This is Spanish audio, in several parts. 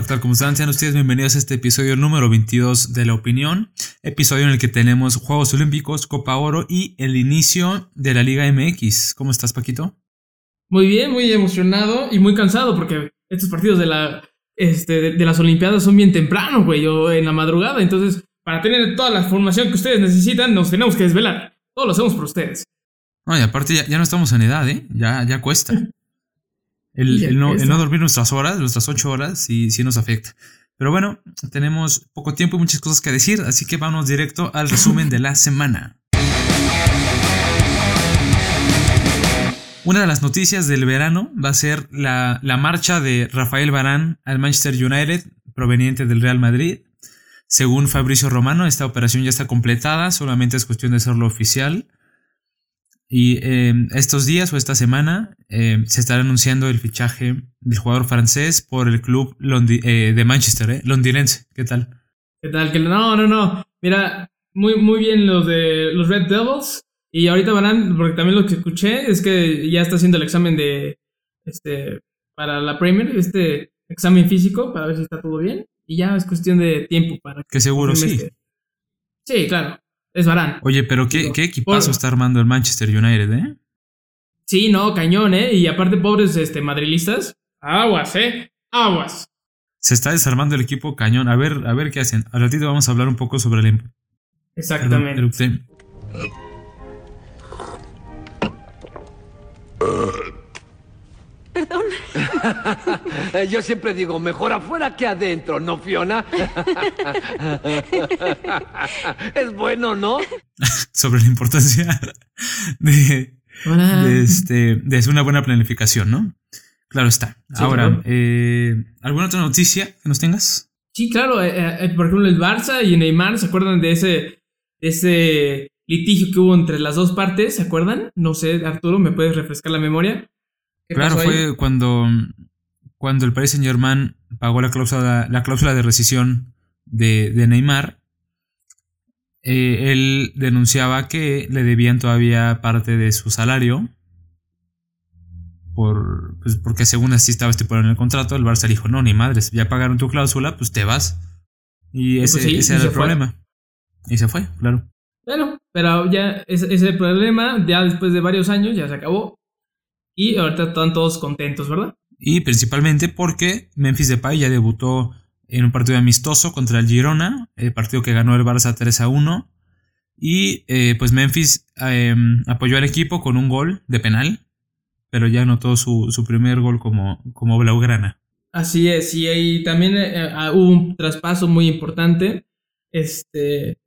Hola, ¿qué tal? ¿Cómo están? Sean ustedes bienvenidos a este episodio número 22 de La Opinión, episodio en el que tenemos Juegos Olímpicos, Copa Oro y el inicio de la Liga MX. ¿Cómo estás, Paquito? Muy bien, muy emocionado y muy cansado porque estos partidos de, la, este, de, las Olimpiadas son bien temprano, güey, o en la madrugada. Entonces, para tener toda la formación que ustedes necesitan, nos tenemos que desvelar. Todo lo hacemos por ustedes. No, y aparte ya, no estamos en edad, ¿eh? Ya, ya cuesta. El, no, dormir nuestras horas, nuestras ocho horas, sí, sí nos afecta. Pero bueno, tenemos poco tiempo y muchas cosas que decir, así que vamos directo al resumen de la semana. Una de las noticias del verano va a ser la, la marcha de Rafael Barán al Manchester United, proveniente del Real Madrid. Según Fabricio Romano, esta operación ya está completada, solamente es cuestión de hacerlo oficial. Y em, estos días o esta semana em, se estará anunciando el fichaje del jugador francés por el club eh, de Manchester, ¿eh? londinense. ¿Qué tal? ¿Qué tal? No, no, no. Mira, muy, muy bien los de los Red Devils. Y ahorita van porque también lo que escuché es que ya está haciendo el examen de, este, para la Premier, este examen físico, para ver si está todo bien. Y ya es cuestión de tiempo para que... seguro sí. Sí, claro es Varane. Oye, pero qué, qué equipazo está armando el Manchester United, ¿eh? Sí, no, cañón, ¿eh? Y aparte, pobres este, madrilistas, aguas, ¿eh? Aguas. Se está desarmando el equipo cañón. A ver, a ver qué hacen. Al ratito vamos a hablar un poco sobre el... Em- Exactamente. Perdón. Yo siempre digo, mejor afuera que adentro, ¿no, Fiona? es bueno, ¿no? Sobre la importancia de, este, de una buena planificación, ¿no? Claro está. Ahora, eh, ¿alguna otra noticia que nos tengas? Sí, claro. Eh, eh, por ejemplo, el Barça y Neymar, ¿se acuerdan de ese, ese litigio que hubo entre las dos partes? ¿Se acuerdan? No sé, Arturo, ¿me puedes refrescar la memoria? Claro, fue cuando, cuando el Paris Saint Germain pagó la cláusula, la cláusula de rescisión de, Neymar. Eh, él denunciaba que le debían todavía parte de su salario. Por, pues porque según así estaba estipulado en el contrato, el Barça dijo, no, ni madres, ya pagaron tu cláusula, pues te vas. Y pues ese, era el problema. Y se fue, claro. Bueno, pero ya ese, ese problema, ya después de varios años, ya se acabó. Y ahorita están todos contentos, ¿verdad? Y principalmente porque Memphis Depay ya debutó en un partido amistoso contra el Girona, el partido que ganó el Barça 3 a 1. Y eh, pues Memphis em, apoyó al equipo con un gol de penal, pero ya anotó su, primer gol como, como Blaugrana. Así es, y ahí también eh, ah, hubo un traspaso muy importante. Este.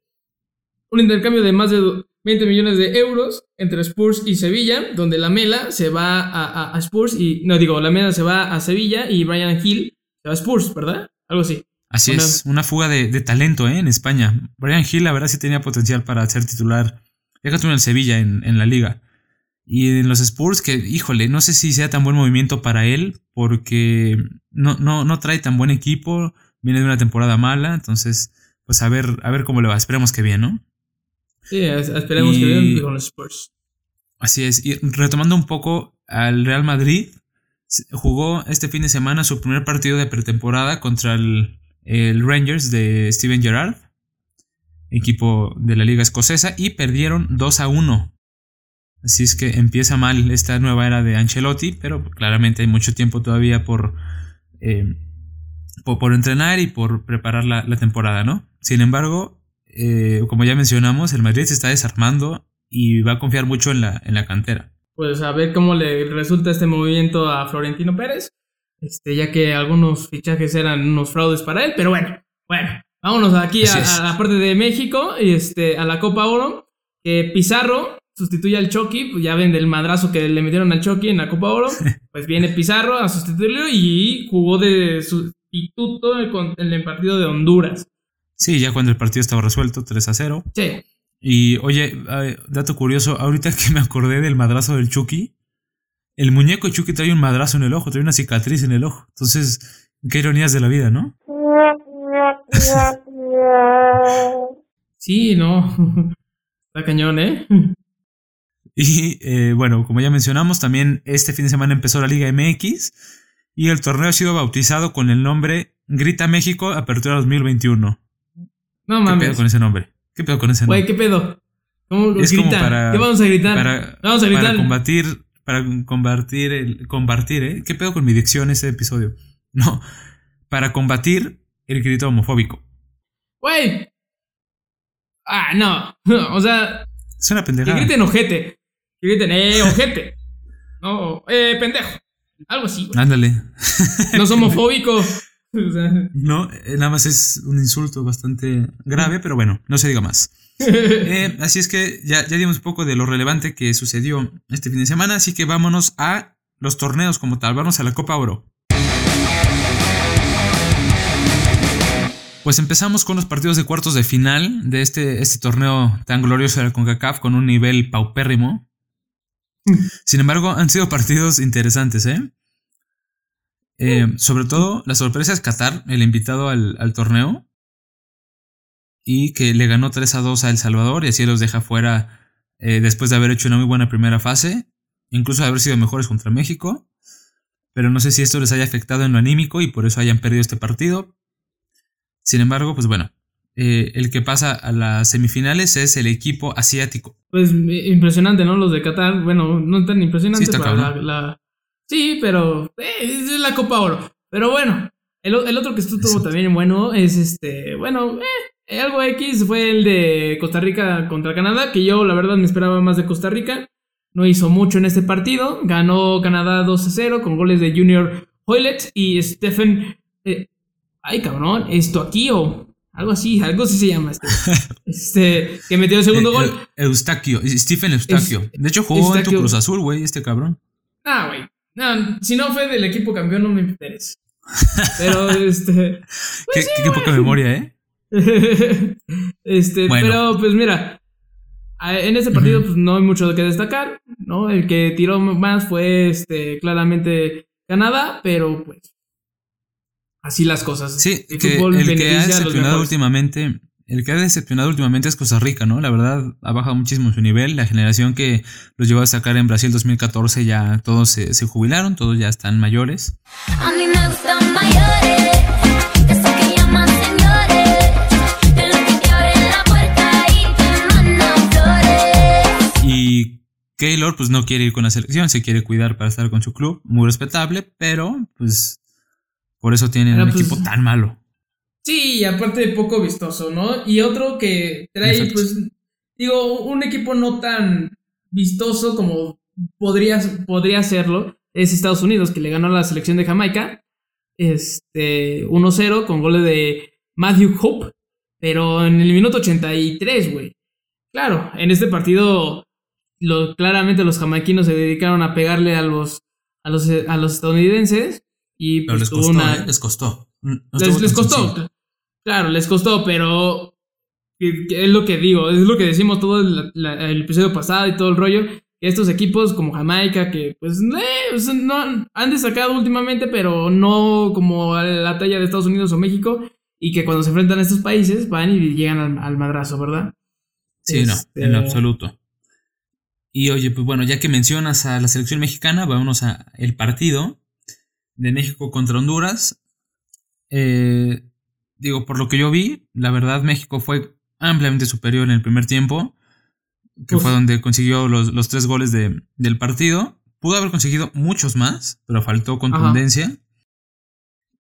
Un intercambio de más de 20 millones de euros entre Spurs y Sevilla, donde la Mela se va a, Spurs y, no digo, la Mela se va a Sevilla y Brian Hill se va a Spurs, ¿verdad? Algo así. Así es, una fuga de, talento ¿eh? en España. Brian Hill, la verdad, sí tenía potencial para ser titular. Déjate en el Sevilla, en, en la liga. Y en los Spurs, que, híjole, no sé si sea tan buen movimiento para él, porque no, no, no trae tan buen equipo, viene de una temporada mala, entonces, pues a ver, a ver cómo le va. Esperemos que bien, ¿no? Sí, esperemos que vean con los Spurs. Así es. Y retomando un poco al Real Madrid, jugó este fin de semana su primer partido de pretemporada contra el, Rangers de Steven Gerrard, equipo de la Liga Escocesa, y perdieron 2 a 1. Así es que empieza mal esta nueva era de Ancelotti, pero claramente hay mucho tiempo todavía por, eh, por, entrenar y por preparar la, la temporada, ¿no? Sin embargo, eh, como ya mencionamos, el Madrid se está desarmando y va a confiar mucho en la, en la cantera. Pues a ver cómo le resulta este movimiento a Florentino Pérez, este, ya que algunos fichajes eran unos fraudes para él, pero bueno, bueno, vámonos aquí a, la parte de México y este, a la Copa Oro, que Pizarro sustituye al Chucky, pues ya ven del madrazo que le metieron al Chucky en la Copa Oro, pues viene Pizarro a sustituirlo y jugó de sustituto en el partido de Honduras. Sí, ya cuando el partido estaba resuelto, 3 a 0. Sí. Y oye, dato curioso, ahorita que me acordé del madrazo del Chucky, el muñeco de Chucky trae un madrazo en el ojo, trae una cicatriz en el ojo. Entonces, qué ironías de la vida, ¿no? Sí, no. Está cañón, ¿eh? Y eh, bueno, como ya mencionamos, también este fin de semana empezó la Liga MX. Y el torneo ha sido bautizado con el nombre Grita México Apertura 2021. No mames. ¿Qué pedo con ese nombre? ¿Qué pedo con ese nombre? Güey, ¿qué pedo? ¿Cómo Es como para- ¿Qué vamos a gritar? Para, vamos a gritar. para combatir, para combatir el, combatir, ¿eh? ¿Qué pedo con mi dicción ese episodio? No, para combatir el grito homofóbico. Güey. Ah, no. O sea, Es una que pendejada. griten ojete. Que griten, eh, ojete. No, eh, pendejo. Algo así, güey. Ándale. No es homofóbico. O sea, No, eh, nada más es un insulto bastante grave, pero bueno, no se diga más. Eh, así es que ya, ya dimos un poco de lo relevante que sucedió este fin de semana, así que vámonos a los torneos como tal, vamos a la Copa Oro. Pues empezamos con los partidos de cuartos de final de este, este torneo tan glorioso de la CONCACAF con un nivel paupérrimo. Sin embargo, han sido partidos interesantes, ¿eh? Eh, sobre todo, la sorpresa es Qatar, el invitado al, al torneo, y que le ganó 3 a 2 a El Salvador y así los deja fuera eh, después de haber hecho una muy buena primera fase, incluso de haber sido mejores contra México. Pero no sé si esto les haya afectado en lo anímico y por eso hayan perdido este partido. Sin embargo, pues bueno, eh, el que pasa a las semifinales es el equipo asiático. Pues impresionante, ¿no? Los de Qatar. Bueno, no tan impresionante Sí, la- Sí, pero. eh, es la Copa Oro. Pero bueno. El, otro que estuvo también bueno es este. Bueno, eh, algo X fue el de Costa Rica contra Canadá. Que yo, la verdad, me esperaba más de Costa Rica. No hizo mucho en este partido. Ganó Canadá 2 a 0 con goles de Junior Hoylet y Stephen. eh, ay, cabrón, esto aquí o. Algo así, algo así se llama este. este que metió el segundo Eh, gol. Eu- Eustaquio, Stephen Eustaquio. De hecho, jugó en tu. Cruz Azul, güey, este cabrón. Ah, güey. No, si no fue del equipo campeón, no me interesa. Pero, este. Qué, qué- qué poca memoria, ¿eh? este, Bueno. pero pues mira. En este partido, pues no hay mucho que destacar, ¿no? El que tiró más fue este, claramente Canadá, pero pues. Así las cosas. Sí, El que fútbol el que ha decepcionado últimamente, el que ha decepcionado últimamente es Costa Rica, ¿no? La verdad ha bajado muchísimo su nivel. La generación que los llevó a sacar en Brasil 2014 ya todos se, se jubilaron, todos ya están mayores. A mí me gustan mayores, esos que llaman señores, de los que te abren la puerta y te mandan flores. Y Keylor pues no quiere ir con la selección, se quiere cuidar para estar con su club, muy respetable, pero pues por eso tienen Pero, un pues, equipo tan malo. Sí, y aparte poco vistoso, ¿no? Y otro que trae, pues, digo, un equipo no tan vistoso como podría, podría serlo, es Estados Unidos, que le ganó a la selección de Jamaica, este, 1-0 con goles de Matthew Hope, pero en el minuto 83, güey. Claro, en este partido, lo, claramente los jamaiquinos se dedicaron a pegarle a los, a los, a los estadounidenses y Pero pues, les costó, una... ¿eh? Les costó. No Les, estuvo les tan costó. Claro, les costó, pero es lo que digo, es lo que decimos todo el, la- el episodio pasado y todo el rollo. que Estos equipos como Jamaica, que pues eh, no han- destacado últimamente, pero no como a la talla de Estados Unidos o México, y que cuando se enfrentan a estos países van y llegan al, al madrazo, ¿verdad? Sí, no, Este, en absoluto. Y oye, pues bueno, ya que mencionas a la selección mexicana, vámonos a el partido de México contra Honduras. Eh, digo, por lo que yo vi, la verdad México fue ampliamente superior en el primer tiempo, que Uf. fue donde consiguió los, los tres goles de- del partido. Pudo haber conseguido muchos más, pero faltó contundencia.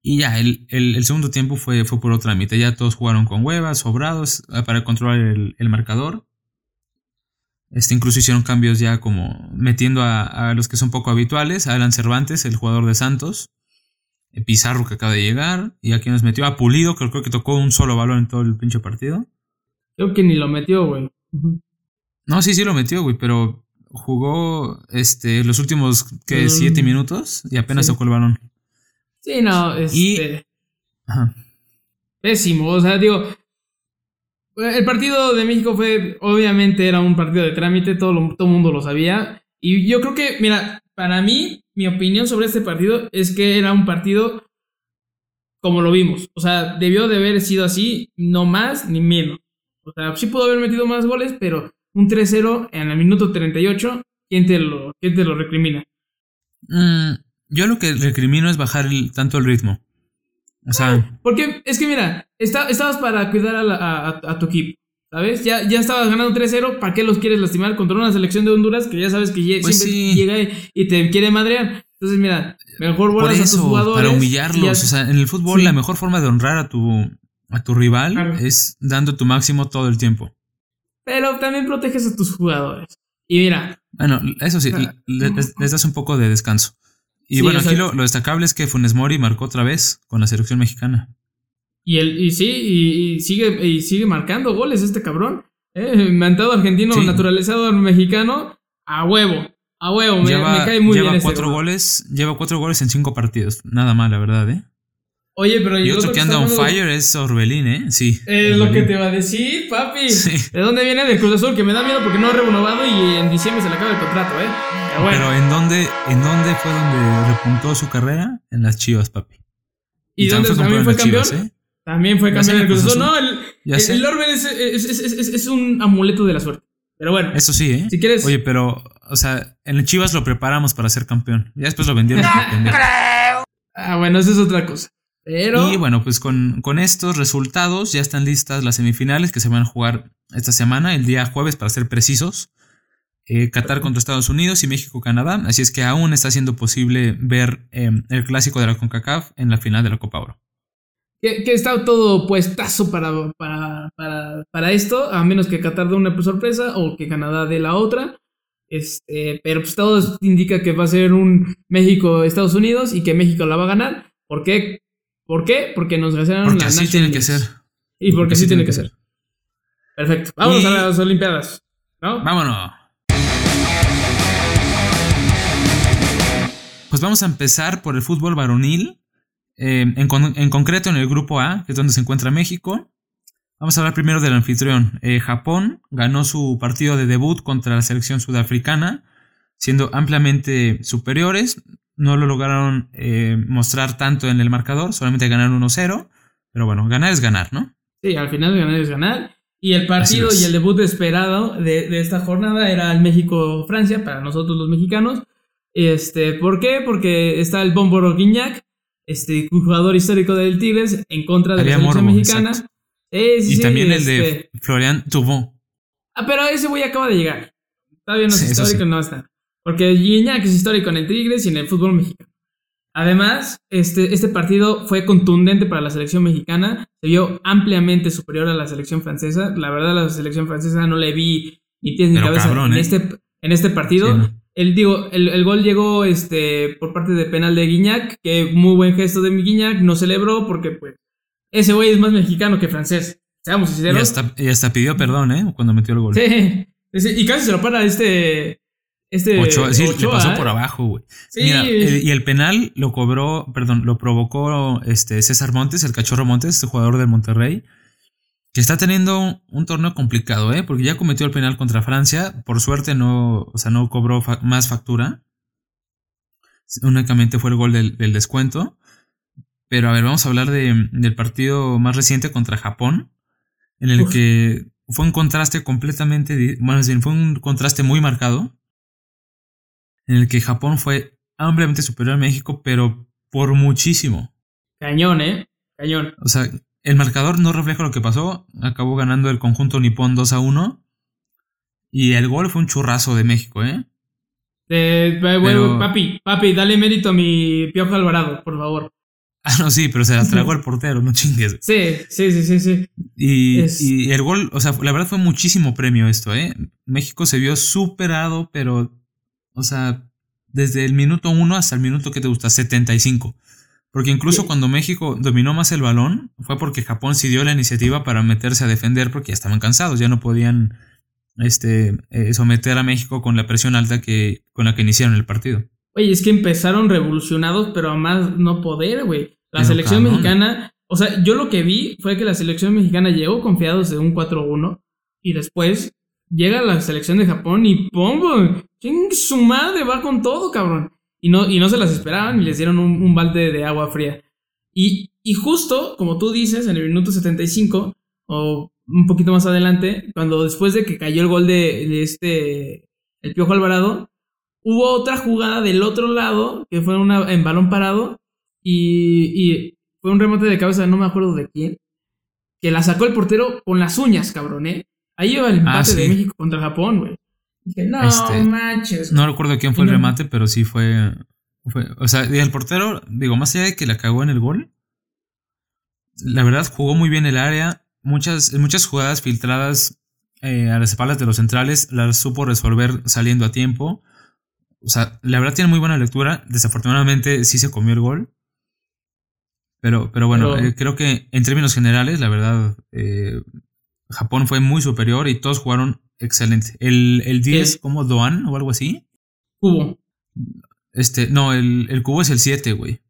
Y ya, el, el- el segundo tiempo fue, fue puro trámite. Ya todos jugaron con huevas, sobrados, eh, para controlar el, el marcador. Este, incluso hicieron cambios ya como metiendo a, a los que son poco habituales. A Alan Cervantes, el jugador de Santos. Pizarro que acaba de llegar. Y aquí nos metió a Pulido, que creo que tocó un solo balón en todo el pinche partido. Creo que ni lo metió, güey. No, sí, sí lo metió, güey, pero jugó este, los últimos, ¿qué? Mm. Siete minutos y apenas Sí. tocó el balón. Sí, no, Y- este. Ajá. Pésimo, o sea, digo. El partido de México fue, obviamente, era un partido de trámite, todo el mundo lo sabía. Y yo creo que, mira, para mí, mi opinión sobre este partido es que era un partido como lo vimos. O sea, debió de haber sido así, no más ni menos. O sea, sí pudo haber metido más goles, pero un 3-0 en el minuto 38, ¿quién te lo, quién te lo recrimina? Mm, Yo lo que recrimino es bajar el- tanto el ritmo. O sea, Porque es que mira, está- estabas para cuidar a, la- a- a- a tu equipo, ¿sabes? Ya, ya estabas ganando 3-0, ¿para qué los quieres lastimar contra una selección de Honduras que ya sabes que Pues siempre sí. llega y, te quiere madrear? Entonces, mira, mejor vuelas a tus eso, jugadores. para humillarlos. ya- O sea, en el fútbol Sí. la mejor forma de honrar a tu, a tu rival Claro. es dando tu máximo todo el tiempo. pero también proteges a tus jugadores. Y mira, Bueno, eso sí, Ah. le- les, les das un poco de descanso. Y Sí, bueno, aquí lo destacable es que Funes Mori marcó otra vez con la selección mexicana. Y él, y sí, y, y sigue, y sigue marcando goles este cabrón. Eh, argentino Sí. naturalizado mexicano, a huevo. A huevo, me, lleva me cae muy lleva bien cuatro gol. goles, lleva cuatro goles en cinco partidos. Nada mal, la verdad, ¿eh? Oye, pero Y el otro que anda on fire es Orbelín, ¿eh? Sí. Es lo que te va a decir, papi. Sí. ¿De dónde viene? Del Cruz Azul, que me da miedo porque no ha renovado y en diciembre se le acaba el contrato, ¿eh? Pero bueno. Pero ¿en dónde, ¿en dónde fue donde repuntó su carrera? En las Chivas, papi. ¿Y dónde también fue campeón? Chivas, ¿eh? También fue campeón del Cruz Cruz Azul. No, el, Ya el, sé. el Orbel es, es, es, es- es un amuleto de la suerte. Pero bueno, Eso sí, ¿eh? si quieres. Oye, pero, o sea, en el Chivas lo preparamos para ser campeón. Ya después lo vendieron. Ah, bueno, eso es otra cosa. Pero. Y bueno, pues con, con estos resultados ya están listas las semifinales que se van a jugar esta semana, el día jueves para ser precisos. Eh, Qatar contra Estados Unidos y México-Canadá. Así es que aún está siendo posible ver eh, el clásico de la CONCACAF en la final de la Copa Oro. Que, que está todo puestazo para, para, para, para esto, a menos que Qatar dé una sorpresa o que Canadá dé la otra. Este, pero pues todo indica que va a ser un México-Estados Unidos y que México la va a ganar. ¿Por qué? ¿Por qué? Porque nos ganaron Porque la así tiene que ser. Y porque, Porque así tiene que ser. Perfecto. Vámonos Y- a las Olimpiadas. ¿No? Vámonos. Pues vamos a empezar por el fútbol varonil. Eh, en, con- en concreto en el grupo A, que es donde se encuentra México. Vamos a hablar primero del anfitrión. Eh, Japón ganó su partido de debut contra la selección sudafricana, siendo ampliamente superiores. No lo lograron eh, mostrar tanto en el marcador, solamente ganaron 1-0. Pero bueno, ganar es ganar, ¿no? Sí, al final ganar es ganar. Y el partido y el debut esperado de, de esta jornada era el México-Francia para nosotros los mexicanos. Este, ¿Por qué? Porque está el Bomboro Guiñac, este jugador histórico del Tigres, en contra de la selección morbo, mexicana. Sí, sí, y sí, también el de este- Florian Tubón. Ah, pero ese güey acaba de llegar. Todavía no es Sí, histórico, no está. Porque Guiñac es histórico en el Tigres y en el fútbol mexicano. Además, este, este partido fue contundente para la selección mexicana. Se vio ampliamente superior a la selección francesa. La verdad, la selección francesa no le vi ni pies ni Pero cabeza cabrón, en, ¿eh? este, en este partido. El, digo, el, el gol llegó este, por parte de penal de Guiñac, que muy buen gesto de Guiñac, no celebró porque pues ese güey es más mexicano que francés. Seamos Y sinceros. hasta, y hasta pidió perdón, ¿eh? Cuando metió el gol. Sí, y casi se lo para este. Este. Ochoa, sí, le Ochoa, pasó ¿eh? por abajo, güey. Sí. Mira, el- y el penal lo cobró, perdón, lo provocó este César Montes, el cachorro Montes, este jugador del Monterrey, que está teniendo un torneo complicado, ¿eh? Porque ya cometió el penal contra Francia, por suerte no, o sea, no cobró fa- más factura. Únicamente fue el gol del, del descuento. Pero a ver, vamos a hablar de- del partido más reciente contra Japón, en el Uf. que fue un contraste completamente, bueno, más bien, fue un contraste muy marcado, en el que Japón fue ampliamente superior a México, pero por muchísimo. Cañón, ¿eh? Cañón. O sea, el marcador no refleja lo que pasó, acabó ganando el conjunto nipón 2 a 1, y el gol fue un churrazo de México, ¿eh? Eh, bueno, Pero- papi, papi, dale mérito a mi Piojo Alvarado, por favor. Ah, no, sí, pero se la tragó el portero, no chingues. Sí, sí, sí, sí, sí. Y, Es- y el gol, o sea, la verdad fue muchísimo premio esto, ¿eh? México se vio superado, pero, o sea, desde el minuto 1 hasta el minuto que te gusta, 75. Porque incluso cuando México dominó más el balón, fue porque Japón sí dio la iniciativa para meterse a defender porque ya estaban cansados, ya no podían este, eh, someter a México con la presión alta que, con la que iniciaron el partido. Oye, es que empezaron revolucionados, pero a más no poder, güey. La Pero selección cabrón. mexicana, o sea, yo lo que vi fue que la selección mexicana llegó confiados de un 4-1 y después llega la selección de Japón y ¡pum! ¡Ching, su madre! Va con todo, cabrón. Y no, y no se las esperaban y les dieron un, un balde de agua fría. Y, y justo, como tú dices, en el minuto 75, o un poquito más adelante, cuando después de que cayó el gol de, de este, el Piojo Alvarado, hubo otra jugada del otro lado, que fue una, en balón parado, y, y fue un remate de cabeza, no me acuerdo de quién, que la sacó el portero con las uñas, cabrón, ¿eh? Ahí iba el empate Ah, sí. de México contra Japón, güey. Dije, no Este, manches. No recuerdo quién fue el remate, pero sí fue, fue- O sea, el portero, digo, más allá de que la cagó en el gol, la verdad jugó muy bien el área. Muchas, muchas jugadas filtradas eh, a las espaldas de los centrales las supo resolver saliendo a tiempo. O sea, la verdad tiene muy buena lectura. Desafortunadamente sí se comió el gol. Pero, pero bueno, Pero- eh, creo que en términos generales, la verdad, eh, Japón fue muy superior y todos jugaron excelente. El, el 10, Sí. como Doan o algo así. Hubo. Este, no, el, el cubo es el 7, güey.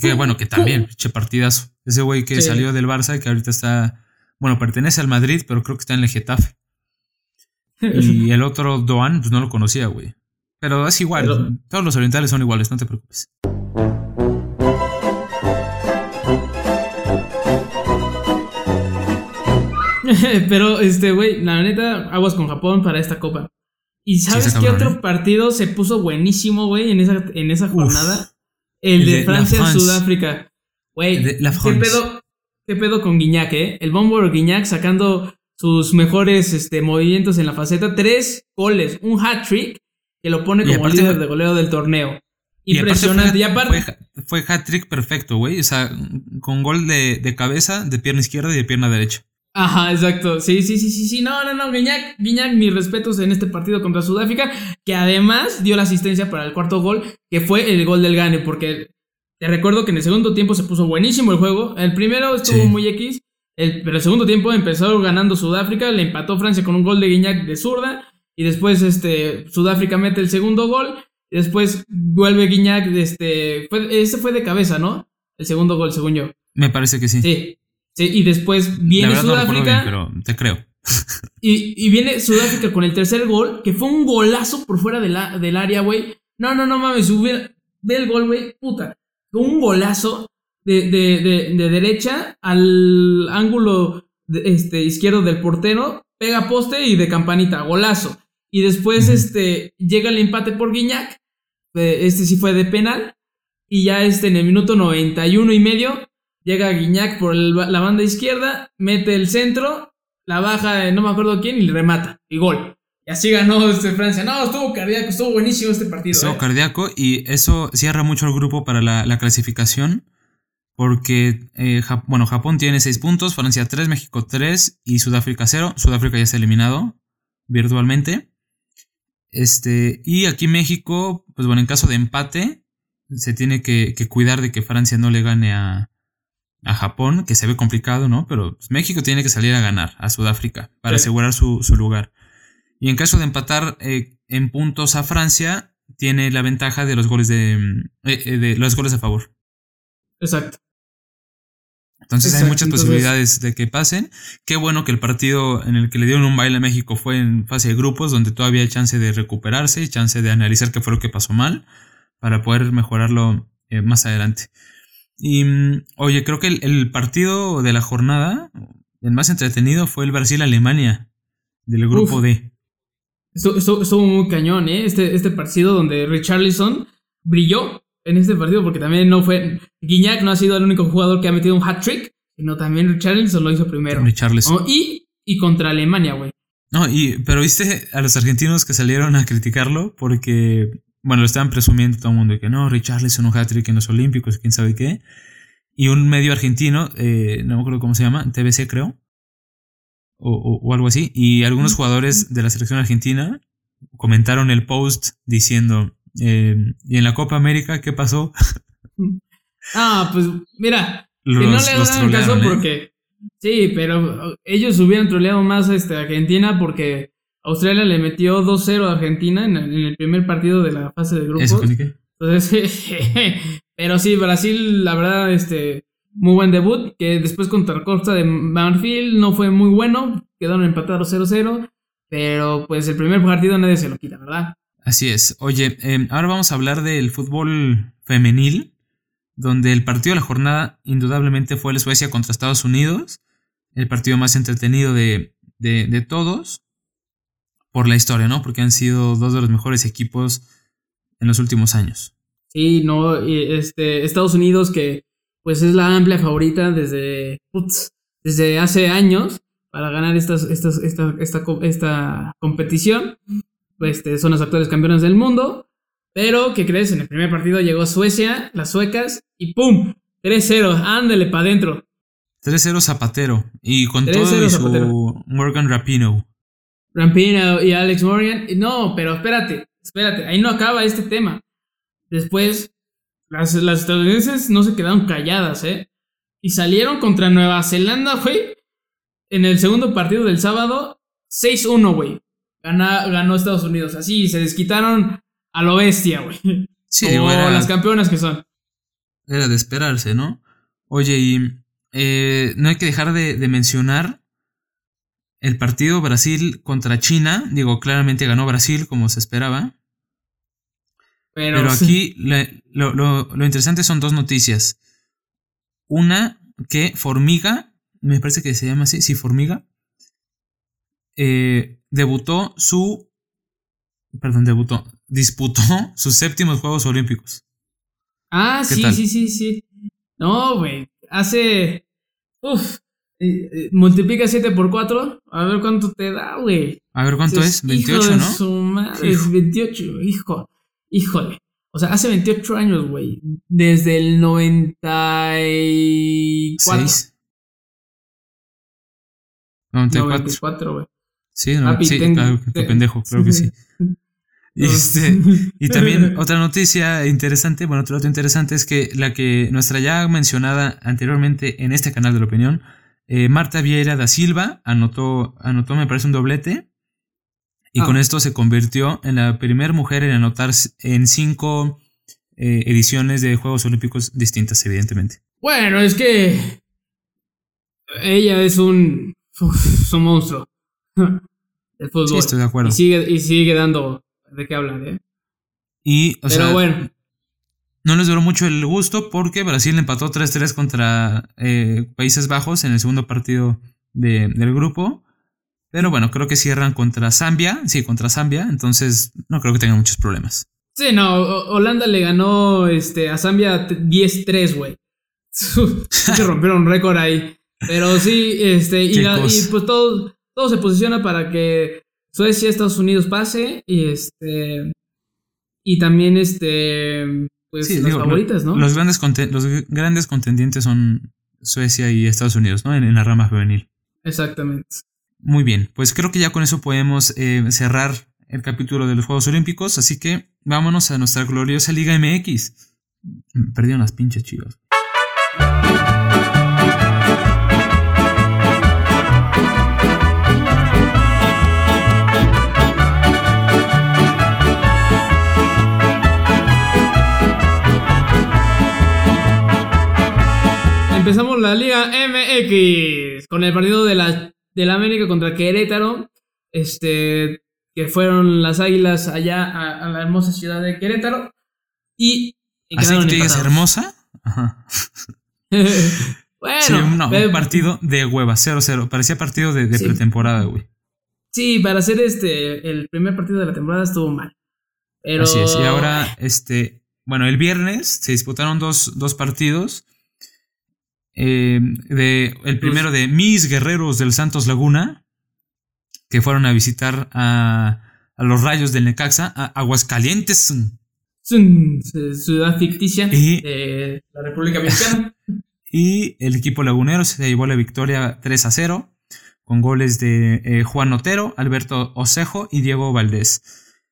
Que bueno, que también, che partidazo. Ese güey que Sí. salió del Barça y que ahorita está, bueno, pertenece al Madrid, pero creo que está en el Getafe. Y el otro Doan, pues no lo conocía, güey. Pero es igual, Pero- todos los orientales son iguales, no te preocupes. Pero, este, güey, la neta, aguas con Japón para esta copa. ¿Y sabes qué otro ¿eh? partido se puso buenísimo, güey, en esa, en esa Uf. jornada? El, El de, de. Francia-Sudáfrica. Güey, ¿qué pedo, ¿qué pedo con Guiñac, eh? El bombo Guiñac sacando sus mejores este, movimientos en la faceta. Tres goles, un hat-trick que lo pone como aparte líder de goleo del torneo. Impresionante. Y fue, aparte, fue, fue hat-trick perfecto, güey. O sea, con gol de, de cabeza, de pierna izquierda y de pierna derecha. Ajá, exacto. Sí, sí, sí, sí, sí. No, no, no. Guiñac, Guiñac, mis respetos en este partido contra Sudáfrica, que además dio la asistencia para el cuarto gol, que fue el gol del Gane, porque te recuerdo que en el segundo tiempo se puso buenísimo el juego. El primero estuvo Sí. muy X, el- pero el segundo tiempo empezó ganando Sudáfrica, le empató Francia con un gol de Guiñac de zurda, y después este, Sudáfrica mete el segundo gol, y después vuelve Guiñac, este, fue, ese fue de cabeza, ¿no? El segundo gol, según yo. Me parece que sí. Sí. Sí, y después La viene verdad no Sudáfrica. bien, pero te creo. Y, y viene Sudáfrica con el tercer gol, que fue un golazo por fuera de la- del área, güey. No, no, no mames, hubiera- ve el gol, güey, puta. Fue un golazo de, de, de, de derecha al ángulo este, izquierdo del portero, pega poste y de campanita, golazo. Y después este, llega el empate por Guiñac, eh, este sí fue de penal, y ya este en el minuto 91 y medio llega Guiñac por el- la banda izquierda, mete el centro, la baja, no me acuerdo quién, y le remata. Y gol. Y así ganó este Francia. No, estuvo cardíaco, estuvo buenísimo este partido. Estuvo eh. cardíaco y eso cierra mucho el grupo para la, la clasificación. Porque, eh, Jap- bueno, Japón tiene 6 puntos, Francia 3, México 3 y Sudáfrica 0. Sudáfrica ya está eliminado virtualmente. Este, y aquí México, pues bueno, en caso de empate, se tiene que, que cuidar de que Francia no le gane a, a Japón, que se ve complicado, ¿no? Pero México tiene que salir a ganar a Sudáfrica para Sí. asegurar su, su lugar. Y en caso de empatar eh, en puntos a Francia, tiene la ventaja de los goles de, mm, eh, eh, de los goles a favor. Exacto. Entonces hay muchas entonces- posibilidades de que pasen. Qué bueno que el partido en el que le dieron un baile a México fue en fase de grupos, donde todavía hay chance de recuperarse y chance de analizar qué fue lo que pasó mal para poder mejorarlo eh, más adelante. Y mm, oye, creo que el, el partido de la jornada, el más entretenido, fue el Brasil-Alemania del grupo Uf. D. Estuvo, estuvo- estuvo muy cañón, ¿eh? Este, este partido donde Richarlison brilló en este partido porque también no fue... Guiñac no ha sido el único jugador que ha metido un hat-trick, sino también Richarlison lo hizo primero. Richarlison. Oh, y, y contra Alemania, güey. No, y, pero viste a los argentinos que salieron a criticarlo porque, bueno, lo estaban presumiendo todo el mundo de que no, Richarlison un hat-trick en los Olímpicos, quién sabe qué. Y un medio argentino, eh, no me acuerdo cómo se llama, TBC creo, o, o- o algo así, y algunos jugadores de la selección argentina comentaron el post diciendo, eh, ¿y en la Copa América qué pasó? Ah, pues mira, Los, que no le hagan caso ¿eh? porque... Sí, pero ellos hubieran troleado más este, a Argentina porque Australia le metió 2-0 a Argentina en, en el primer partido de la fase de grupos. ¿Eso qué? Entonces, pero sí, Brasil, la verdad, este, muy buen debut, que después contra Costa de Marfil no fue muy bueno, quedaron empatados 0-0, pero pues el primer partido nadie se lo quita, ¿verdad? Así es. Oye, eh, ahora vamos a hablar del fútbol femenil, donde el partido de la jornada indudablemente fue el Suecia contra Estados Unidos, el partido más entretenido de, de, de todos, por la historia, ¿no? Porque han sido dos de los mejores equipos en los últimos años. Sí, no, este, Estados Unidos que pues es la amplia favorita desde, putz, desde hace años para ganar estas, estas, esta, esta, esta competición. Este, son los actuales campeones del mundo. Pero, ¿qué crees? En el primer partido llegó Suecia, las suecas, y ¡pum! 3-0, ándale para adentro. 3-0 Zapatero. Y con 3-0 todo y su. Morgan Rapino. Rampino y Alex Morgan. No, pero espérate, espérate, ahí no acaba este tema. Después, las, las estadounidenses no se quedaron calladas, ¿eh? Y salieron contra Nueva Zelanda, güey. En el segundo partido del sábado, 6-1, güey. Ganó Estados Unidos. Así, se desquitaron a lo bestia, güey. Sí, Como era, las campeonas que son. era de esperarse, ¿no? Oye, y eh, no hay que dejar de, de mencionar el partido Brasil contra China. Digo, claramente ganó Brasil como se esperaba. Pero, Pero aquí lo, lo- lo interesante son dos noticias. Una que Formiga, me parece que se llama así, sí, Formiga, eh, debutó su, perdón, debutó, disputó sus séptimos Juegos Olímpicos. Ah, ¿Qué sí, tal? sí, sí, sí. No, güey. Hace. Uf. Eh, eh, multiplica 7 por 4. A ver cuánto te da, güey. A ver cuánto Dices, es, 28, hijo de ¿no? Su madre, es 28, hijo. Híjole. O sea, hace 28 años, güey. Desde el 94. 6. 94. 94, güey. Sí, no, Papi, sí, ten- claro, qué pendejo, claro que sí. Y, este, y también otra noticia interesante, bueno, otro dato interesante es que la que nuestra ya mencionada anteriormente en este canal de la opinión, eh, Marta Vieira da Silva anotó, anotó me parece un doblete y Ah. con esto se convirtió en la primera mujer en anotar en cinco eh, ediciones de Juegos Olímpicos distintas, evidentemente. Bueno, es que. Ella es un. uf, es un monstruo. El fútbol. Sí, estoy de acuerdo. Y sigue, y sigue dando de qué hablar, ¿eh? Y, o Pero sea, bueno. No les duró mucho el gusto porque Brasil empató 3-3 contra eh, Países Bajos en el segundo partido de- del grupo. Pero bueno, creo que cierran contra Zambia. Sí, contra Zambia. Entonces no creo que tengan muchos problemas. Sí, no, Holanda le ganó este, a Zambia t- 10-3, güey. se rompieron récord ahí. Pero sí, este, y, la- y pues todo, todo se posiciona para que Suecia, Estados Unidos pase. Y este. Y también este. Pues Sí, las digo, favoritas, ¿no? Los grandes, los grandes contendientes son Suecia y Estados Unidos, ¿no? En, en la rama femenil. Exactamente. Muy bien, pues creo que ya con eso podemos eh, cerrar el capítulo de los Juegos Olímpicos. Así que vámonos a nuestra gloriosa Liga MX. Perdieron las pinches chivas. Empezamos la Liga MX con el partido de la, de la América contra Querétaro. Este, que fueron las águilas allá a, a la hermosa ciudad de Querétaro. Y, y Así que digas hermosa. Ajá. bueno, Sí, no, un partido de hueva, 0-0. Parecía partido de, de Sí. pretemporada, güey. sí, para hacer este el primer partido de la temporada estuvo mal. Pero Así es. Y ahora, este, bueno, el viernes se disputaron dos, dos partidos. Eh, de, el primero de mis guerreros del Santos Laguna, que fueron a visitar a, a los rayos del Necaxa, a Aguascalientes. Ciudad ficticia Y- de la República Mexicana. Y el equipo lagunero se llevó la victoria 3 a 0 con goles de eh, Juan Otero, Alberto Osejo y Diego Valdés.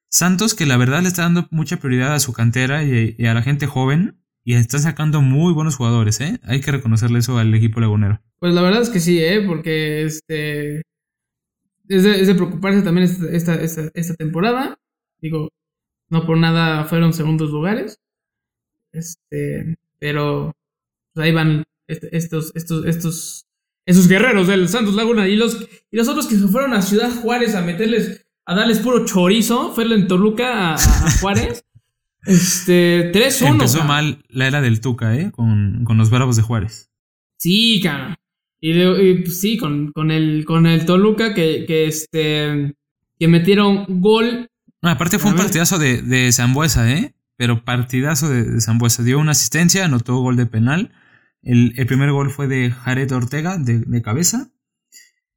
Santos que la verdad le está dando mucha prioridad a su cantera y, y a la gente joven y están sacando muy buenos jugadores, ¿eh? Hay que reconocerle eso al equipo lagunero. Pues la verdad es que sí, ¿eh? Porque este. Es de, es de preocuparse también esta, esta, esta, temporada. Digo, no por nada fueron segundos lugares. Este. Pero. pues ahí van este- estos, estos, estos. Guerreros del Santos Laguna. Y los, y los otros que se fueron a Ciudad Juárez a meterles. A darles puro chorizo. Fueron en Toluca a Juárez. Este. 3-1. Empezó mal la era del Tuca, ¿eh? Con, con los Bravos de Juárez. Sí, cabrón. Y, de- y, pues, sí, con, con el con el Toluca que, que este que metieron gol No, aparte fue A un ver. partidazo de, de Zambuesa, ¿eh? Pero partidazo de, de Zambuesa. Dio una asistencia, anotó gol de penal. El, el primer gol fue de Jared Ortega, de, de cabeza.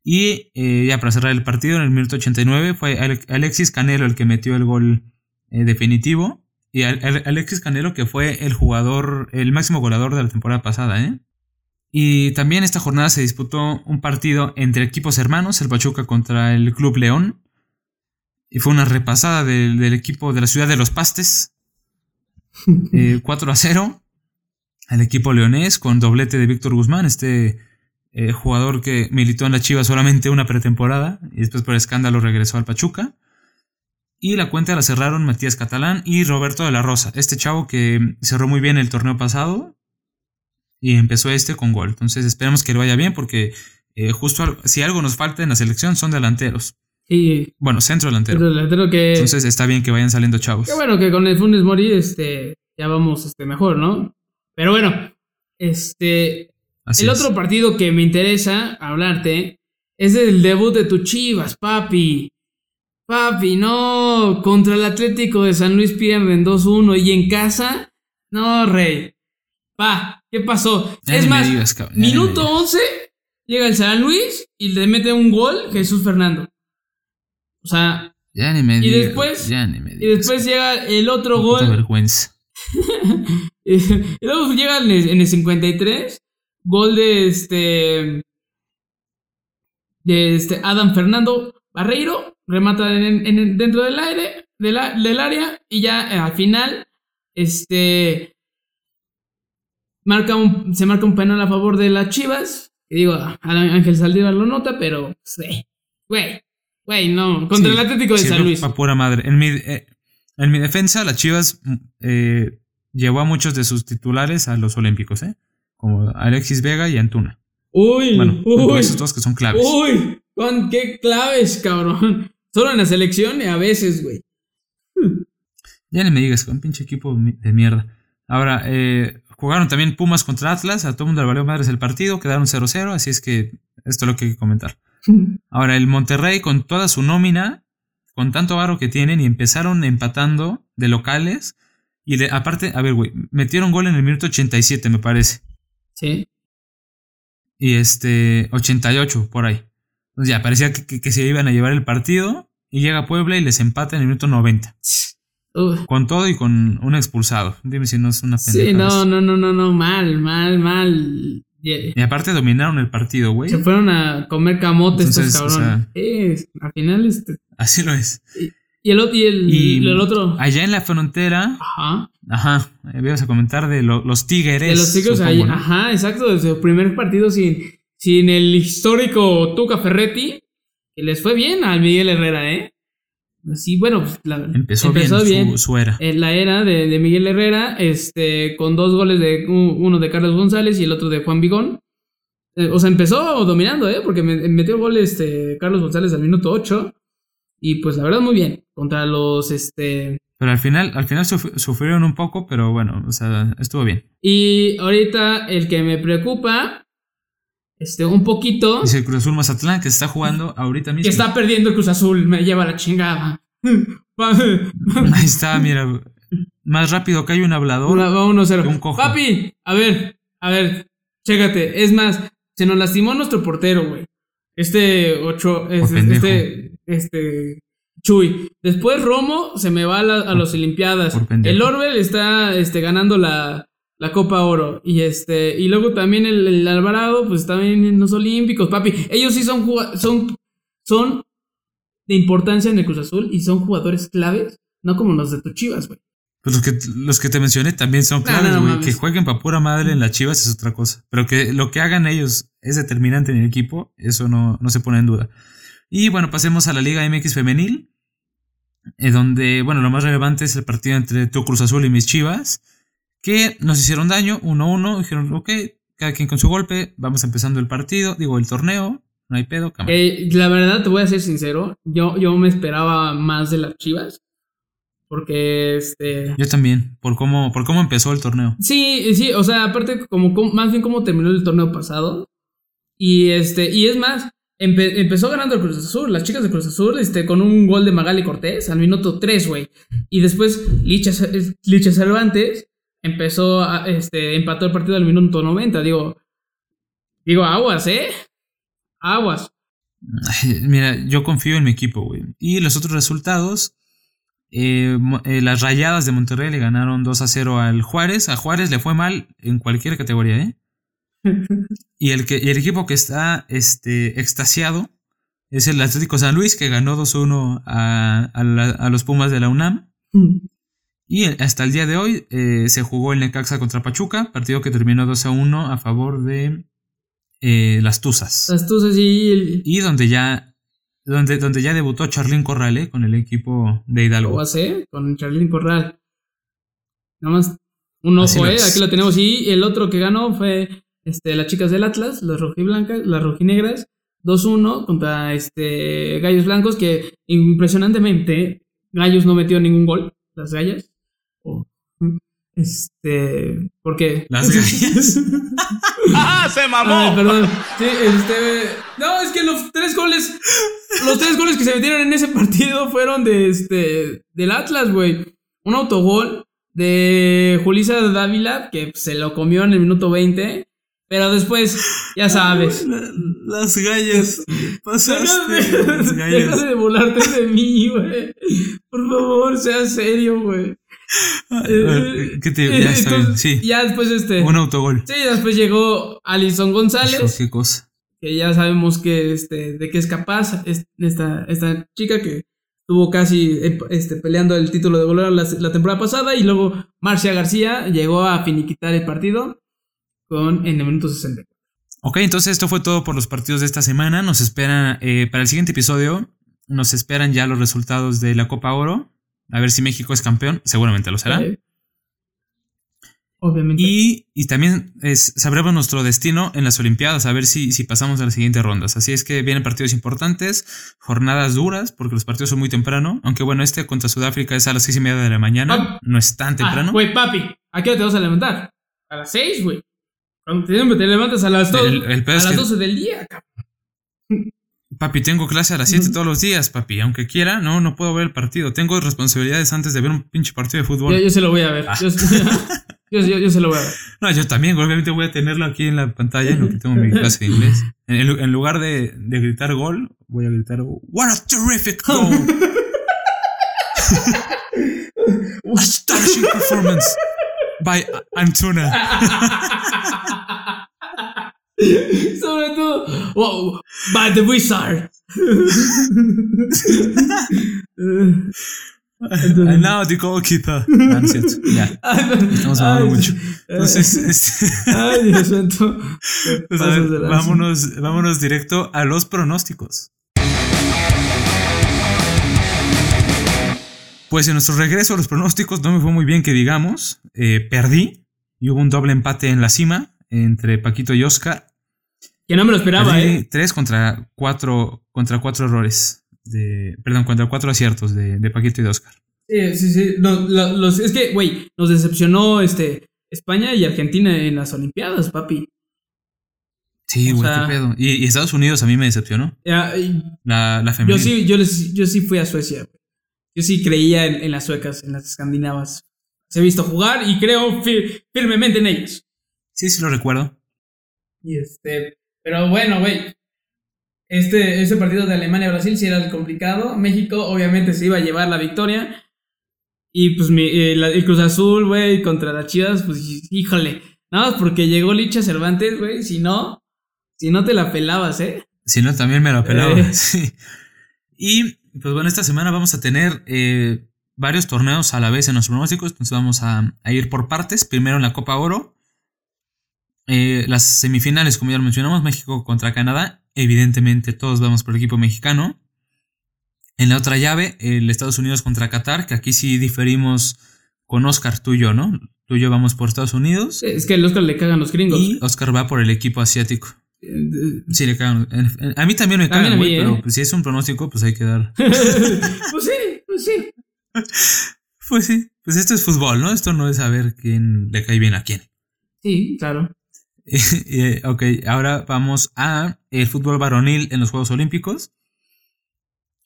Y eh, ya para cerrar el partido, en el minuto 89, fue Ale- Alexis Canelo el que metió el gol eh, definitivo. Y Al- Al- Alexis Canelo, que fue el jugador, el máximo goleador de la temporada pasada, ¿eh? Y también esta jornada se disputó un partido entre equipos hermanos, el Pachuca contra el Club León. Y fue una repasada del, del equipo de la ciudad de los Pastes. Eh, 4 a 0 al equipo leonés con doblete de Víctor Guzmán, este eh, jugador que militó en la Chivas solamente una pretemporada y después por escándalo regresó al Pachuca. Y la cuenta la cerraron Matías Catalán y Roberto de la Rosa, este chavo que cerró muy bien el torneo pasado y empezó este con gol. Entonces esperemos que le vaya bien porque eh, justo al- si algo nos falta en la selección son delanteros. Y Bueno, centro delantero. el delantero que. Entonces está bien que vayan saliendo chavos. Qué bueno que con el Funes Mori este, ya vamos este, mejor, ¿no? Pero bueno, este, Así el es. otro partido que me interesa hablarte es el debut de tu Chivas, papi. Papi, no, contra el Atlético de San Luis pierden 2-1 y en casa, no, rey. Pa, ¿qué pasó? Ya es más, digas, minuto digas. 11, llega el San Luis y le mete un gol Jesús Fernando. O sea, Ya ni me y digas, después- ya ni me y después llega el otro puta gol vergüenza. y luego llega en el, en el 53, gol de este. De este Adam Fernando Barreiro, remata en, en- dentro del aire, del área, y ya eh, al final, este. Marca un, se marca un penal a favor de las Chivas. Y digo, Ángel Saldívar lo nota, pero. Güey, güey, no. Contra Sí, el Atlético de San Luis. pura madre. En mi, eh, en mi defensa, las Chivas mm, eh, llevó a muchos de sus titulares a los Olímpicos, ¿eh? Como Alexis Vega y Antuna. Uy, Bueno, uy. esos dos que son claves. Uy, con qué claves, cabrón. Solo en la selección y a veces, güey. Ya ni me digas, con pinche equipo de mierda. Ahora, eh, jugaron también Pumas contra Atlas. A todo el mundo le valió madres el partido. Quedaron 0-0. Así es que esto es lo que hay que comentar. Ahora, el Monterrey con toda su nómina, con tanto varo que tienen, y empezaron empatando de locales. Y de- aparte, a ver, güey, metieron gol en el minuto 87, me parece. Sí. Y este, 88, por ahí. Entonces ya, parecía que, que- que se iban a llevar el partido. Y llega Puebla y les empata en el minuto 90. Uy. Con todo y con un expulsado. Dime si no es una Sí, pendejada no, eso. no, no, no, no, mal, mal, mal. Y- Y aparte dominaron el partido, güey. Se fueron a comer camotes estos Entonces, o cabrones. Sí, al final, este. Así lo es. Y el, y el, Y el otro. allá en la frontera, Ajá. ajá, eh, ibas a comentar de lo- los tigres. De los supongo, ahí. ¿no? Ajá, exacto. Desde su primer partido sin, sin el histórico Tuca Ferretti. Que les fue bien al Miguel Herrera, ¿eh? Sí, bueno, pues, la- Empezó, bien, Su, su era. en la era de, de Miguel Herrera, este, con dos goles de uno de Carlos González y el otro de Juan Vigón. Eh, o sea, empezó dominando, ¿eh? Porque me- metió gol este, Carlos González al minuto 8. Y pues la verdad, muy bien. Contra los, este... Pero al final, al final suf- sufrieron un poco, pero bueno, o sea, estuvo bien. Y ahorita el que me preocupa, este, un poquito, Dice el Cruz Azul Mazatlán que está jugando ahorita mismo. que está perdiendo el Cruz Azul, me lleva la chingada. Ahí está, mira. Más rápido que hay un hablador. 1-0. Un cojo. Papi, a ver, a ver, chécate. Es más, se nos lastimó nuestro portero, güey. Este ocho, es- este, este, Chuy. Después Romo se me va a, la- a las Olimpiadas. El Orbel está, este, ganando la, la Copa Oro. Y este, y luego también el, el Alvarado, pues también en los Olímpicos, papi. Ellos sí son, juga- son, son de importancia en el Cruz Azul y son jugadores claves, no como los de tu Chivas, güey. Pues los que, los que te mencioné también son claves, no, no güey. que jueguen pa' pura madre en las chivas es otra cosa. Pero que lo que hagan ellos es determinante en el equipo, eso no, no se pone en duda. Y bueno, pasemos a la Liga MX Femenil. eh, donde, bueno, lo más relevante es el partido entre tu Cruz Azul y mis chivas. Que nos hicieron daño, 1-1. Dijeron, ok, cada quien con su golpe. Vamos empezando el partido, digo, el torneo. No hay pedo. Eh, la verdad, te voy a ser sincero. Yo, yo me esperaba más de las chivas. Porque, este. Yo también, por cómo, por cómo empezó el torneo. Sí, sí, o sea, aparte, como, como- más bien como terminó el torneo pasado. Y este, y es más, empe- empezó ganando el Cruz Azul, las chicas de Cruz Azul, este, con un gol de Magali Cortés al minuto 3, güey. Y después Licha, Licha Cervantes empezó a, este, empató el partido al minuto 90. Digo, digo, aguas, ¿eh? Aguas. Mira, yo confío en mi equipo, güey. Y los otros resultados. eh, eh, las rayadas de Monterrey le ganaron 2 a 0 al Juárez. A Juárez le fue mal en cualquier categoría, ¿eh? Y el, que, y el equipo que está este, extasiado es el Atlético San Luis, que ganó 2-1 a, a, la- a los Pumas de la UNAM. Y hasta el día de hoy eh, se jugó el Necaxa contra Pachuca, partido que terminó 2 a 1 a favor de eh, las Tuzas. Las tuzas y el, Y donde ya, donde, donde ya debutó Charlín Corral ¿eh? con el equipo de Hidalgo. lo hace con Charlín Corral. Nada más un ojo, lo ¿eh? Aquí lo tenemos. Y el otro que ganó fue este, las chicas del Atlas, las rojiblancas, las rojinegras. 2-1 contra este, Gallos Blancos, que impresionantemente Gallos no metió ningún gol, las gallas. Este, porque Las gallas. ¡Ah, se mamó! Ay, perdón. Sí, este. No, es que los tres goles. Los tres goles que se metieron en ese partido fueron de este. Del Atlas, güey. Un autogol de Julisa Dávila, que se lo comió en el minuto 20. Pero después, ya sabes. La- las gallas. Pasaste. Deja Las de, gallas. deja de burlarte de mí, güey. Por favor, sea serio, güey. Eh, ¿Qué te eh, Ya está bien. Sí. Ya después, este. Un autogol. Sí, después llegó Alison González. qué cosa. que ya sabemos que este de qué es capaz es- esta, esta chica que estuvo casi eh, este, peleando el título de goleo la, la temporada pasada y luego Marcia García llegó a finiquitar el partido con en el minuto 60. Ok, entonces esto fue todo por los partidos de esta semana. Nos espera, eh, para el siguiente episodio, nos esperan ya los resultados de la Copa Oro. A ver si México es campeón. Seguramente lo será. Obviamente. Y, y también es- sabremos nuestro destino en las Olimpiadas, a ver si, si pasamos a las siguientes rondas. Así es que vienen partidos importantes, jornadas duras, porque los partidos son muy temprano. Aunque bueno, este contra Sudáfrica es a las seis y media de la mañana. No es tan Ah, temprano. Güey, papi, ¿a qué hora te vas a levantar? A las 6, güey. Te levantas a las, do- El- el pedo a es las que- 12 del día, cabrón. Papi, tengo clase a las 7 todos los días, papi. Aunque quiera, no, no puedo ver el partido. Tengo responsabilidades antes de ver un pinche partido de fútbol. Yo, yo se lo voy a ver. Ah. Yo, yo- yo- se lo voy a ver. No, yo también, obviamente voy a tenerlo aquí en la pantalla en lo que tengo mi clase de inglés. En, lugar de, de gritar gol, voy a gritar What a terrific goal! Astonishing performance by Antuna. Sobre todo, wow, by the wizard. And now the goalkeeper. No cierto. Ya, estamos hablando mucho. Entonces, este, Ay, Dios santo. pues, a Pasas ver, de lanza. vámonos, vámonos directo a los pronósticos. Pues en nuestro regreso a los pronósticos no me fue muy bien que digamos. Eh, perdí y hubo un doble empate en la cima entre Paquito y Oscar. Que no me lo esperaba, Perdí eh. tres contra cuatro, contra cuatro errores. De, perdón, contra cuatro aciertos de, de Paquito y de Oscar. Sí, sí, sí. No, lo- los, es que, güey, nos decepcionó este, España y Argentina en las Olimpiadas, papi. Sí, güey, qué pedo. Y, y Estados Unidos a mí me decepcionó. Ya, y La, la yo femenil. sí, yo, les- yo sí fui a Suecia. Yo sí creía en, en las suecas, en las escandinavas. Se he visto jugar y creo fir- firmemente en ellas. Sí, sí lo recuerdo. Y este, pero bueno, güey. Este, este partido de Alemania-Brasil sí era el complicado. México obviamente se iba a llevar la victoria. Y pues mi- eh, la- el Cruz Azul, güey, contra las Chivas, pues híjole. Nada más porque llegó Licha Cervantes, güey. Si no, si no te la pelabas, ¿eh? Si no, también me lo pelaba. Eh. sí. Y pues bueno, esta semana vamos a tener eh, varios torneos a la vez en los pronósticos. Entonces vamos a, a ir por partes. Primero en la Copa Oro. Eh, las semifinales, como ya lo mencionamos, México contra Canadá. Evidentemente todos vamos por el equipo mexicano. En la otra llave, el Estados Unidos contra Qatar, que aquí sí diferimos con Oscar, tú y yo, ¿no? Tú y yo vamos por Estados Unidos. Es que el Oscar le cagan los gringos. Y Oscar va por el equipo asiático. Eh, eh, Sí, le cagan. A mí también me cagan, güey, ¿eh? pero pues, si es un pronóstico, pues hay que dar. pues sí, pues sí. Pues sí, pues esto es fútbol, ¿no? Esto no es saber quién le cae bien a quién. Sí, claro. Eh, ok, ahora vamos a el fútbol varonil en los Juegos Olímpicos.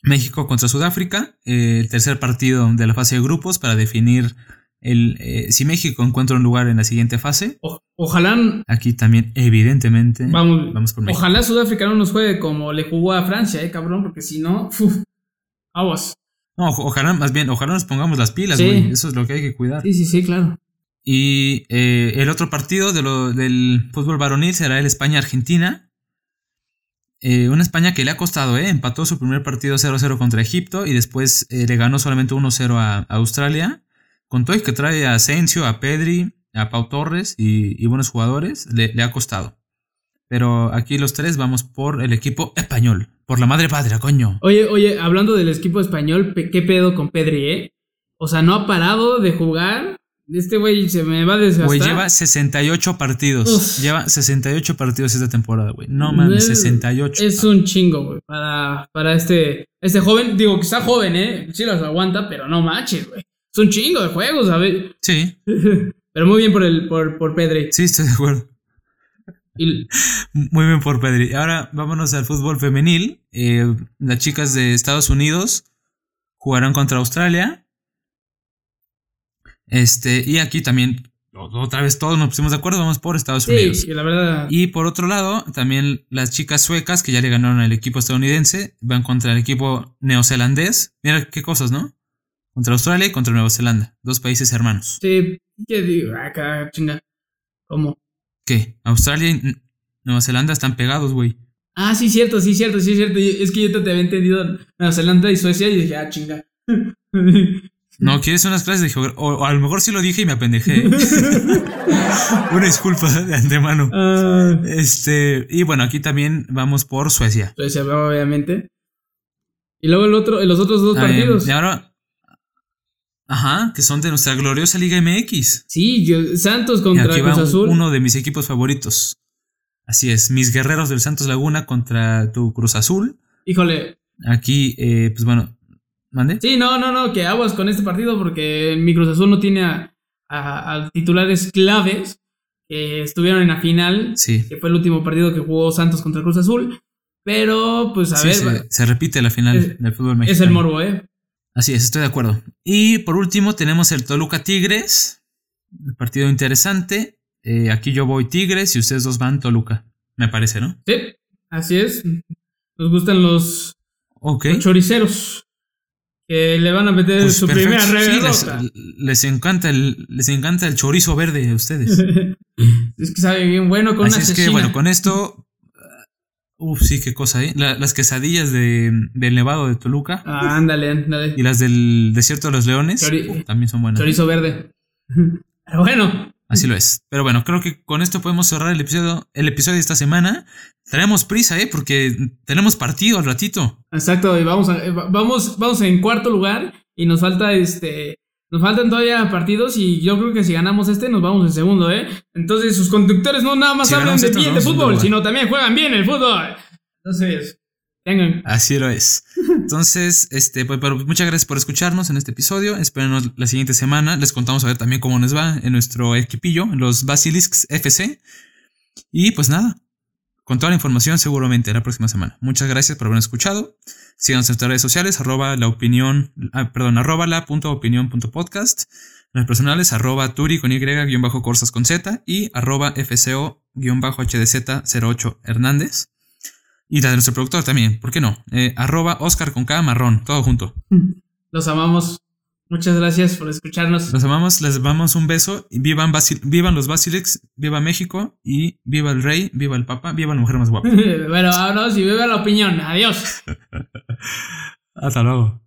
México contra Sudáfrica, eh, el tercer partido de la fase de grupos para definir el, eh, si México encuentra un lugar en la siguiente fase. O- ojalá, Aquí también, evidentemente, vamos, vamos por México. ojalá Sudáfrica no nos juegue como le jugó a Francia, eh, cabrón, porque si no, uf, aguas. No, ojalá, más bien, ojalá nos pongamos las pilas, Sí. güey. Eso es lo que hay que cuidar. Sí, sí, sí, claro. Y eh, el otro partido de lo- del fútbol varonil será el España-Argentina. Eh, una España que le ha costado, ¿eh? Empató su primer partido 0-0 contra Egipto y después eh, le ganó solamente 1-0 a, Australia. Con todo y que trae a Asensio, a Pedri, a Pau Torres y, buenos jugadores, le, le ha costado. Pero aquí los tres vamos por el equipo español. Por la madre patria, coño. Oye, oye, hablando del equipo español, ¿qué pedo con Pedri, eh? O sea, no ha parado de jugar. Este güey se me va a desgastar. Güey, lleva 68 partidos. Uf. Lleva 68 partidos esta temporada, güey. No mames, Es- 68. Es un chingo, güey, para, para este, este joven. Digo que está joven, ¿eh? Sí los aguanta, pero no manches, güey. Es un chingo de juegos, ¿sabes? Sí, pero muy bien por, el, por, por Pedri. sí, estoy de acuerdo. Y- Muy bien por Pedri. Ahora vámonos al fútbol femenil. Eh, las chicas de Estados Unidos jugarán contra Australia. Este, y aquí también, otra vez todos nos pusimos de acuerdo, vamos por Estados Unidos. que la verdad. Y por otro lado, también las chicas suecas que ya le ganaron al equipo estadounidense van contra el equipo neozelandés. Mira qué cosas, ¿no? Contra Australia y contra Nueva Zelanda, dos países hermanos. Sí, ¿qué digo? Acá, chinga. ¿Cómo? ¿Qué? Australia y Nueva Zelanda están pegados, güey. Ah, sí, cierto, sí, cierto, sí, cierto. Es que yo te había entendido Nueva Zelanda y Suecia y dije, ah, chinga. No, ¿quieres unas clases de geografía? O, o a lo mejor sí lo dije y me apendejé. Una disculpa de antemano. Ah, Este, y bueno, aquí también vamos por Suecia. Suecia, obviamente. Y luego el otro, los otros dos Ah, partidos. y ahora, ajá, que son de nuestra gloriosa Liga MX. Sí, yo- Santos contra aquí va Cruz un- Azul. uno de mis equipos favoritos. Así es, mis guerreros del Santos Laguna contra tu Cruz Azul. Híjole. Aquí, eh, pues bueno, mande. Sí, no, no, no, que aguas con este partido porque mi Cruz Azul no tiene a, a- a titulares claves que estuvieron en la final, Sí. que fue el último partido que jugó Santos contra Cruz Azul. Pero, pues a Sí, ver, se, repite la final Es- del fútbol mexicano. es el morbo, ¿eh? Así es, estoy de acuerdo. Y por último tenemos el Toluca Tigres. Un partido interesante. Eh, aquí yo voy Tigres y ustedes dos van Toluca. Me parece, ¿no? Sí, así es. Nos gustan los Ok. choriceros que le van a meter Pues su perfecto. primera Sí, les, encanta el, les encanta el chorizo verde a ustedes. es que sabe bien bueno con Así una es que, cecina. bueno, con esto. uh, Uf, sí, qué cosa, ¿eh? La- las quesadillas de, del Nevado de Toluca Ah, ándale, ándale. y las del Desierto de los Leones Chori- también son buenas. Chorizo verde. Pero bueno, Así lo es. Pero bueno, creo que con esto podemos cerrar el episodio, el episodio de esta semana. Traemos prisa, ¿eh? Porque tenemos partido al ratito. exacto, y vamos, a- eh, va- vamos, vamos en cuarto lugar y nos falta este. Nos faltan todavía partidos y yo creo que si ganamos este nos vamos en segundo, ¿eh? Entonces sus conductores no nada más Si hablan de este, bien de fútbol, sino también juegan bien el fútbol. Entonces, Así lo es. Entonces, este, pues, pero muchas gracias por escucharnos en este episodio. Espérenos la siguiente semana. Les contamos a ver también cómo nos va en nuestro equipillo, los Basilisks FC. Y pues nada, con toda la información seguramente la próxima semana. Muchas gracias por habernos escuchado. Síganos en nuestras redes sociales, arroba la opinión, ah, perdón, arroba la punto los personales, arroba turi con y guion bajo corsas con z y arroba fco guion bajo hdz 08 hernández. Y la de nuestro productor también, ¿por qué no? Eh, arroba Oscar con K marrón, todo junto. Los amamos. Muchas gracias por escucharnos. Los amamos, les damos un beso. Vivan, Basil- vivan los Basilics, viva México y viva el rey, viva el papa, viva la mujer más guapa. bueno, vámonos y beba la opinión. Adiós. Hasta luego.